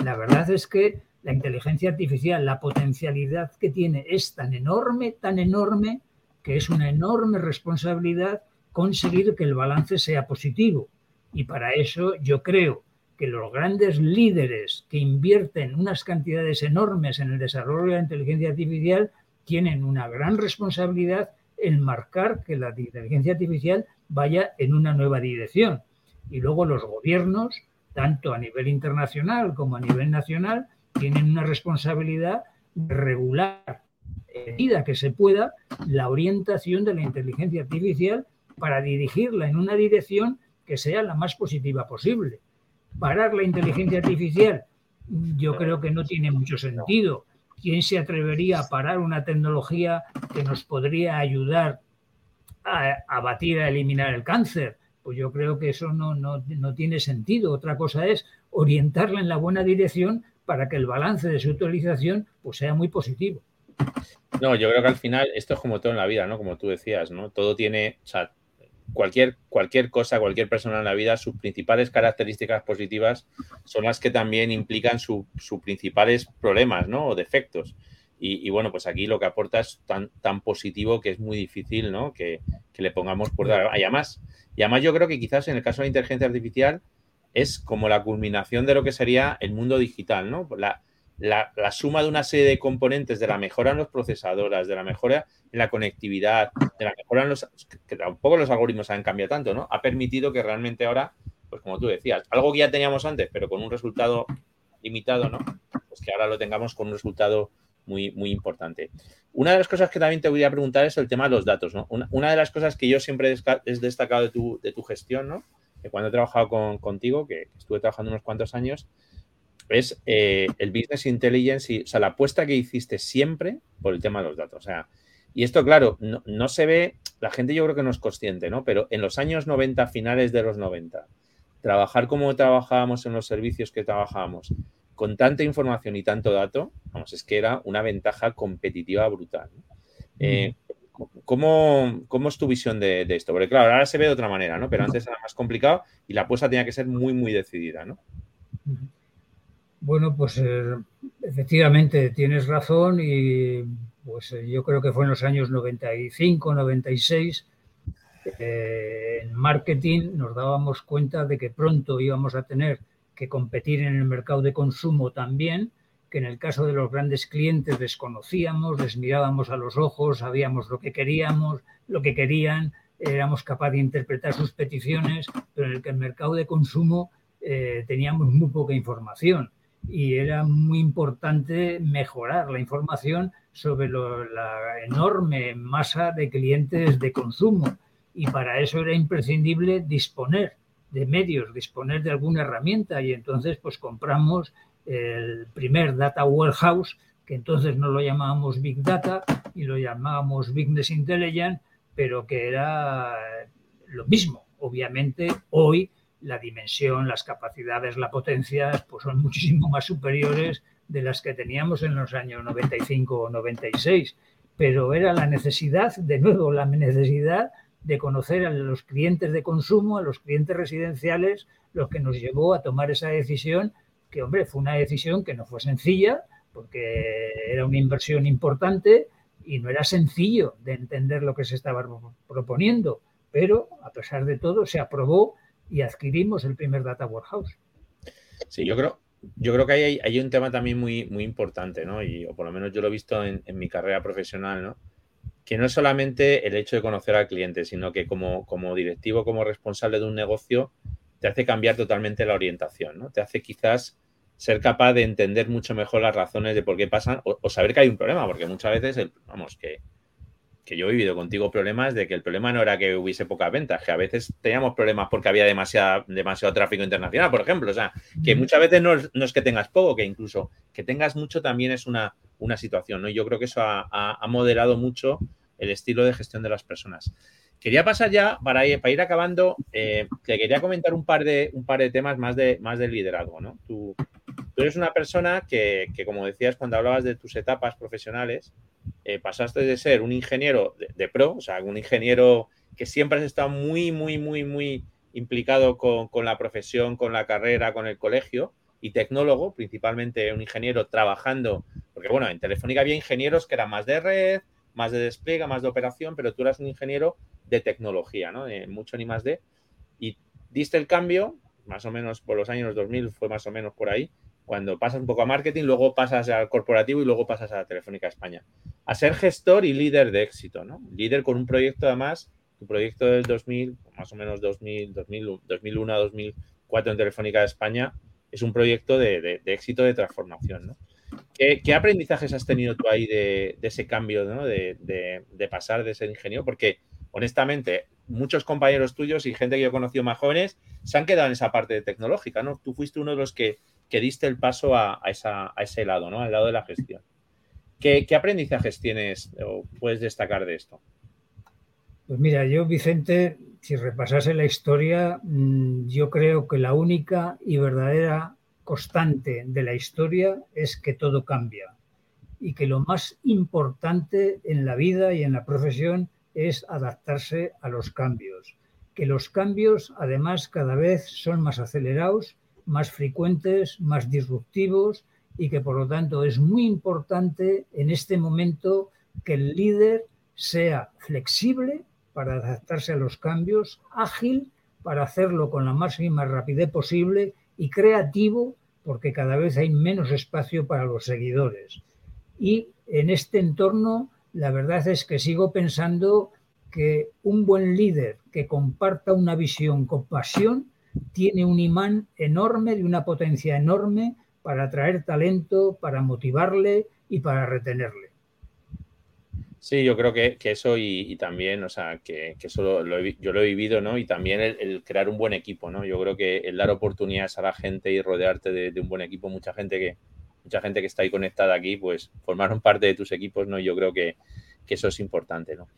La verdad es que la inteligencia artificial, la potencialidad que tiene es tan enorme, tan enorme, que es una enorme responsabilidad conseguir que el balance sea positivo Y para eso yo creo que los grandes líderes que invierten unas cantidades enormes en el desarrollo de la inteligencia artificial tienen una gran responsabilidad en marcar que la inteligencia artificial vaya en una nueva dirección. Y luego los gobiernos, tanto a nivel internacional como a nivel nacional, tienen una responsabilidad de regular, en medida que se pueda, la orientación de la inteligencia artificial para dirigirla en una dirección que sea la más positiva posible. Parar la inteligencia artificial, yo creo que no tiene mucho sentido. ¿Quién se atrevería a parar una tecnología que nos podría ayudar a abatir, a eliminar el cáncer? Pues yo creo que eso no, no, no tiene sentido. Otra cosa es orientarla en la buena dirección para que el balance de su utilización pues, sea muy positivo. No, yo creo que al final esto es como todo en la vida, ¿no? Como tú decías, ¿no? Todo tiene, o sea, cualquier, cualquier cosa, cualquier persona en la vida, sus principales características positivas son las que también implican sus principales problemas, ¿no? O defectos. Y, bueno, pues aquí lo que aporta es tan, tan positivo que es muy difícil, ¿no? Que, le pongamos por dar. Y además, y además yo creo que quizás en el caso de la inteligencia artificial es como la culminación de lo que sería el mundo digital, ¿no? La, la, suma de una serie de componentes de la mejora en los procesadoras, de la mejora en la conectividad, de la mejora en los... que tampoco los algoritmos han cambiado tanto, ¿no? Ha permitido que realmente ahora, pues como tú decías, algo que ya teníamos antes, pero con un resultado limitado, ¿no? Pues que ahora lo tengamos con un resultado muy, muy importante. Una de las cosas que también te voy a preguntar es el tema de los datos, ¿no? Una, de las cosas que yo siempre he destacado de tu, de tu gestión, ¿no? Que cuando he trabajado con, contigo, que estuve trabajando unos cuantos años, es eh, el business intelligence, y, o sea, la apuesta que hiciste siempre por el tema de los datos. O sea, y esto, claro, no, se ve, la gente yo creo que no es consciente, ¿no? Pero en los años 90, finales de los 90, trabajar como trabajábamos en los servicios que trabajábamos, con tanta información y tanto dato, vamos, es que era una ventaja competitiva brutal. Eh, ¿cómo, es tu visión de, de, esto? Porque claro, ahora se ve de otra manera, ¿no? Pero antes era más complicado y la apuesta tenía que ser muy, muy decidida, ¿no? Bueno, pues eh, efectivamente tienes razón y pues eh, yo creo que fue en los años 95, 96. Eh, en marketing nos dábamos cuenta de que pronto íbamos a tener que competir en el mercado de consumo también, que en el caso de los grandes clientes desconocíamos, les mirábamos a los ojos, sabíamos lo que queríamos, lo que querían, éramos capaces de interpretar sus peticiones, pero en el que el mercado de consumo teníamos muy poca información. Y era muy importante mejorar la información sobre la enorme masa de clientes de consumo. Y para eso era imprescindible disponer de medios, disponer de alguna herramienta y entonces pues compramos el primer data warehouse que entonces no lo llamábamos Big Data y lo llamábamos Business Intelligence, pero que era lo mismo. Obviamente hoy la dimensión, las capacidades, la potencia, pues son muchísimo más superiores de las que teníamos en los años 95 o 96. Pero era la necesidad, de nuevo, la necesidad de conocer a los clientes de consumo, a los clientes residenciales, lo que nos llevó a tomar esa decisión, que, hombre, fue una decisión que no fue sencilla, porque era una inversión importante y no era sencillo de entender lo que se estaba proponiendo, pero a pesar de todo se aprobó y adquirimos el primer Data Warehouse. Sí, yo creo, yo creo que hay, hay un tema también muy, muy importante, ¿no? Y, o por lo menos yo lo he visto en, mi carrera profesional, ¿no? Que no es solamente el hecho de conocer al cliente, sino que como, como directivo, como responsable de un negocio, te hace cambiar totalmente la orientación, ¿no? Te hace quizás ser capaz de entender mucho mejor las razones de por qué pasan o, saber que hay un problema, porque muchas veces, el, vamos, que, que yo he vivido contigo problemas de que el problema no era que hubiese pocas ventas, que a veces teníamos problemas porque había demasiado tráfico internacional, por ejemplo. O sea, que muchas veces no es, que tengas poco, que incluso que tengas mucho también es una, una situación, ¿no? Y yo creo que eso ha, moderado mucho el estilo de gestión de las personas. Quería pasar ya, para ir, para ir acabando, eh, te quería comentar un par de, un par de temas más de, más de liderazgo, ¿no? Tú, tú eres una persona que, que, como decías cuando hablabas de tus etapas profesionales, eh, pasaste de ser un ingeniero de, pro, o sea, un ingeniero que siempre has estado muy, muy, muy, muy implicado con, la profesión, con la carrera, con el colegio, y tecnólogo, principalmente un ingeniero trabajando, porque bueno, en Telefónica había ingenieros que eran más de red, más de despliegue, más de operación, pero tú eras un ingeniero de tecnología, ¿no? De mucho ni más de. Y diste el cambio, más o menos por los años 2000, fue más o menos por ahí, cuando pasas un poco a marketing, luego pasas al corporativo y luego pasas a la Telefónica España. A ser gestor y líder de éxito, ¿no? Líder con un proyecto además, tu proyecto del 2000, más o menos 2000, 2001 a 2004 en Telefónica España, es un proyecto de, éxito de transformación, ¿no? ¿Qué, aprendizajes has tenido tú ahí de, ese cambio, de, de, pasar de ser ingeniero? Porque, honestamente, muchos compañeros tuyos y gente que yo he conocido más jóvenes se han quedado en esa parte tecnológica, ¿no? Tú fuiste uno de los que que diste el paso a, ese lado, ¿no? Al lado de la gestión. ¿Qué, aprendizajes tienes o puedes destacar de esto? Pues mira, yo, Vicente, si repasase la historia, mm, yo creo que la única y verdadera constante de la historia es que todo cambia y que lo más importante en la vida y en la profesión es adaptarse a los cambios. Que los cambios, además, cada vez son más acelerados más frecuentes, más disruptivos y que por lo tanto es muy importante en este momento que el líder sea flexible para adaptarse a los cambios, ágil para hacerlo con la máxima rapidez posible y creativo porque cada vez hay menos espacio para los seguidores. Y en este entorno, la verdad es que sigo pensando que un buen líder que comparta una visión con pasión tiene un imán enorme, de una potencia enorme para atraer talento, para motivarle y para retenerle. Sí, yo creo que, eso y, también, o sea, que, eso yo lo he vivido, ¿no? Y también el, crear un buen equipo, ¿no? Yo creo que el dar oportunidades a la gente y rodearte de, un buen equipo, mucha gente que mucha gente que está ahí conectada aquí, pues formaron parte de tus equipos, ¿no? Yo creo que, eso es importante, ¿no?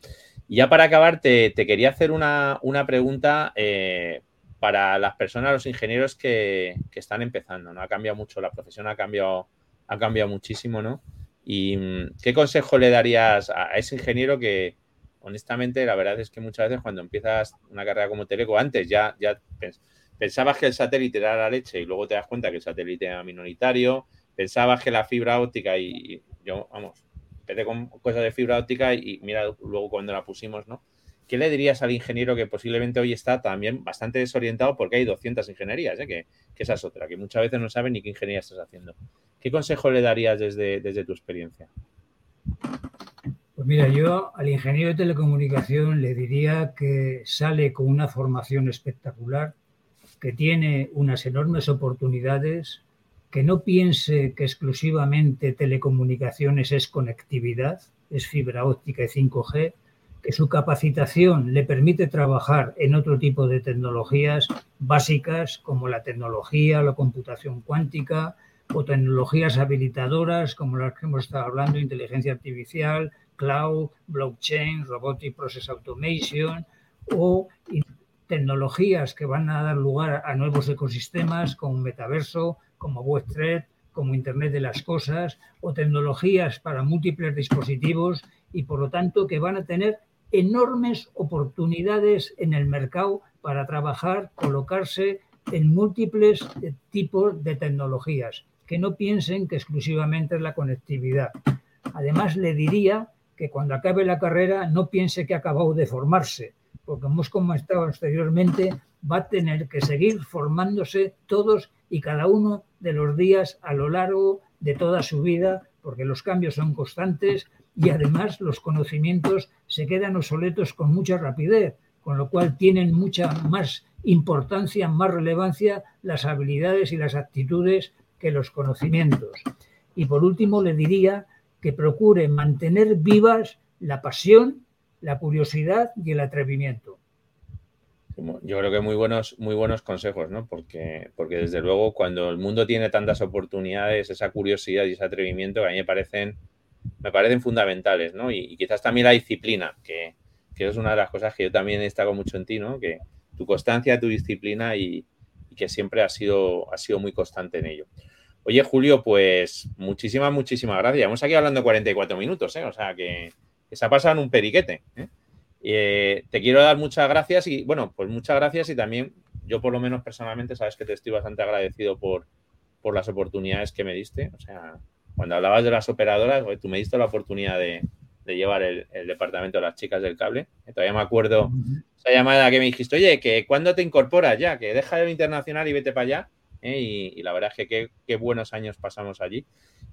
Y ya para acabar, te, quería hacer una, pregunta eh, para las personas, los ingenieros que, están empezando, ¿no? Ha cambiado mucho, la profesión ha cambiado, ha cambiado muchísimo, ¿no? ¿Y mm, qué consejo le darías a, ese ingeniero que, honestamente, la verdad es que muchas veces cuando empiezas una carrera como teleco, antes ya, ya pensabas que el satélite era la leche y luego te das cuenta que el satélite era minoritario, pensabas que la fibra óptica y, yo, vamos, empecé con cosas de fibra óptica y mira luego cuando la pusimos, ¿no? ¿Qué le dirías al ingeniero que posiblemente hoy está también bastante desorientado porque hay 200 ingenierías, ¿eh? que, esa es otra, que muchas veces no saben ni qué ingeniería estás haciendo? ¿Qué consejo le darías desde, desde tu experiencia? Pues mira, yo al ingeniero de telecomunicación le diría que sale con una formación espectacular, que tiene unas enormes oportunidades, que no piense que exclusivamente telecomunicaciones es conectividad, es fibra óptica y 5G, que su capacitación le permite trabajar en otro tipo de tecnologías básicas como la tecnología, la computación cuántica o tecnologías habilitadoras como las que hemos estado hablando, inteligencia artificial, cloud, blockchain, robotic process automation o tecnologías que van a dar lugar a nuevos ecosistemas como metaverso, como Web3, como Internet de las Cosas o tecnologías para múltiples dispositivos y por lo tanto que van a tener enormes oportunidades en el mercado para trabajar, colocarse en múltiples eh, tipos de tecnologías, que no piensen que exclusivamente es la conectividad. Además, le diría que cuando acabe la carrera no piense que ha acabado de formarse, porque hemos comentado anteriormente, va a tener que seguir formándose todos y cada uno de los días a lo largo de toda su vida, porque los cambios son constantes, y además los conocimientos se quedan obsoletos con mucha rapidez, con lo cual tienen mucha más importancia, más relevancia las habilidades y las actitudes que los conocimientos. Y por último le diría que procure mantener vivas la pasión, la curiosidad y el atrevimiento. Yo creo que muy buenos, muy buenos consejos, ¿no? Porque, porque desde luego cuando el mundo tiene tantas oportunidades, esa curiosidad y ese atrevimiento que a mí me parecen me parecen fundamentales, ¿no? Y, quizás también la disciplina, que, es una de las cosas que yo también he destacado mucho en ti, ¿no? Que tu constancia, tu disciplina y, que siempre has sido, sido muy constante en ello. Oye, Julio, pues muchísimas, muchísimas gracias. Hemos aquí hablando 44 minutos, ¿eh? O sea que, se ha pasado en un periquete. ¿eh? ¿eh? te quiero dar muchas gracias y, bueno, pues muchas gracias y también yo por lo menos personalmente sabes que te estoy bastante agradecido por, por las oportunidades que me diste. O sea, cuando hablabas de las operadoras, tú me diste la oportunidad de, llevar el, departamento de las chicas del cable. Todavía me acuerdo esa llamada que me dijiste, oye, que cuando te incorporas ya, que deja el internacional y vete para allá. ¿eh? Y, la verdad es que qué, buenos años pasamos allí.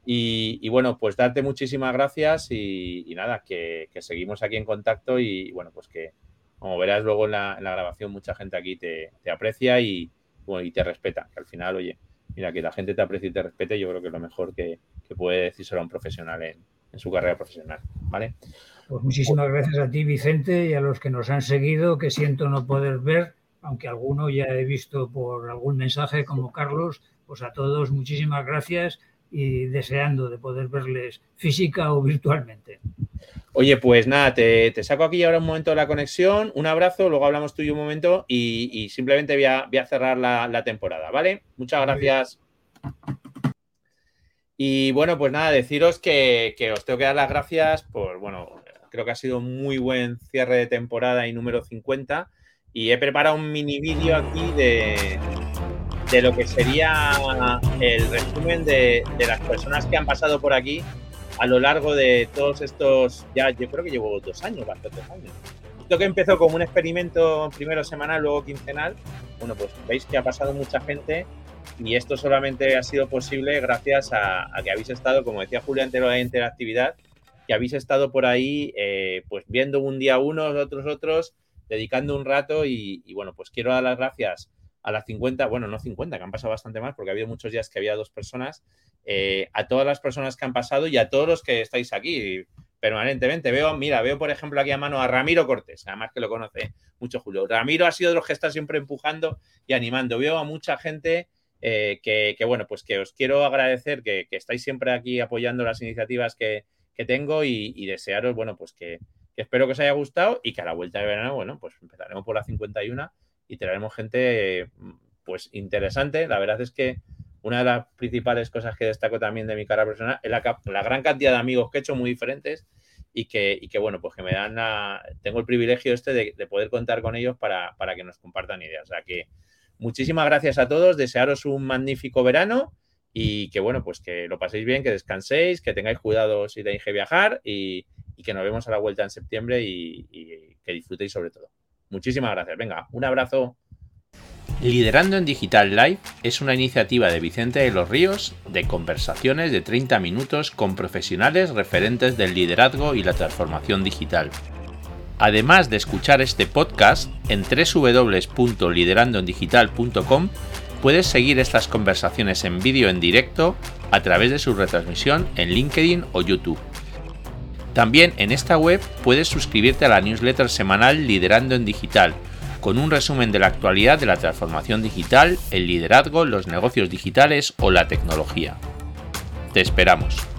Y, bueno, pues darte muchísimas gracias y, nada, que, seguimos aquí en contacto y bueno, pues que como verás luego en la, grabación, mucha gente aquí te, aprecia y, y te respeta, que al final, oye, mira, que la gente te aprecie y te respete, yo creo que es lo mejor que, puede decirse a un profesional en, su carrera profesional, ¿vale? Pues muchísimas gracias a ti, Vicente, y a los que nos han seguido, que siento no poder ver, aunque alguno ya he visto por algún mensaje como Carlos, pues a todos muchísimas gracias y deseando de poder verles física o virtualmente. Oye, pues nada, te, saco aquí ahora un momento de la conexión, un abrazo, luego hablamos tú y un momento y, simplemente voy a, cerrar la, temporada, ¿vale? Muchas gracias. Y bueno, pues nada, deciros que, os tengo que dar las gracias por, bueno, creo que ha sido un muy buen cierre de temporada y número 50 y he preparado un mini vídeo aquí de, de lo que sería el resumen de, de las personas que han pasado por aquí a lo largo de todos estos, ya yo creo que llevo dos años, bastantes años. Esto que empezó como un experimento primero semanal, luego quincenal, bueno, pues veis que ha pasado mucha gente y esto solamente ha sido posible gracias a, que habéis estado, como decía Julia anteriormente en la actividad, que habéis estado por ahí eh, pues viendo un día unos, otros otros, dedicando un rato y, y, bueno, pues quiero dar las gracias a las 50, bueno, no 50, que han pasado bastante más porque ha habido muchos días que había dos personas eh, a todas las personas que han pasado y a todos los que estáis aquí permanentemente. Veo, mira, veo por ejemplo aquí a mano a Ramiro Cortés, además que lo conoce mucho Julio. Ramiro ha sido de los que está siempre empujando y animando. Veo a mucha gente eh, que, bueno, pues que os quiero agradecer que, estáis siempre aquí apoyando las iniciativas que, tengo y, desearos, bueno, pues que, espero que os haya gustado y que a la vuelta de verano, bueno, pues empezaremos por la 51 y traeremos gente pues interesante. La verdad es que una de las principales cosas que destaco también de mi carrera personal es la, gran cantidad de amigos que he hecho muy diferentes y que, bueno, pues que me dan tengo el privilegio este de, poder contar con ellos para, que nos compartan ideas. O sea que muchísimas gracias a todos, desearos un magnífico verano y que bueno, pues que lo paséis bien, que descanséis, que tengáis cuidado si tenéis que viajar y, que nos vemos a la vuelta en septiembre y que disfrutéis sobre todo. Muchísimas gracias. Venga, un abrazo. Liderando en Digital Live es una iniciativa de Vicente de los Ríos de conversaciones de 30 minutos con profesionales referentes del liderazgo y la transformación digital. Además de escuchar este podcast en www.liderandoendigital.com puedes seguir estas conversaciones en vídeo en directo a través de su retransmisión en LinkedIn o YouTube. También en esta web puedes suscribirte a la newsletter semanal Liderando en Digital, con un resumen de la actualidad de la transformación digital, el liderazgo, los negocios digitales o la tecnología. Te esperamos.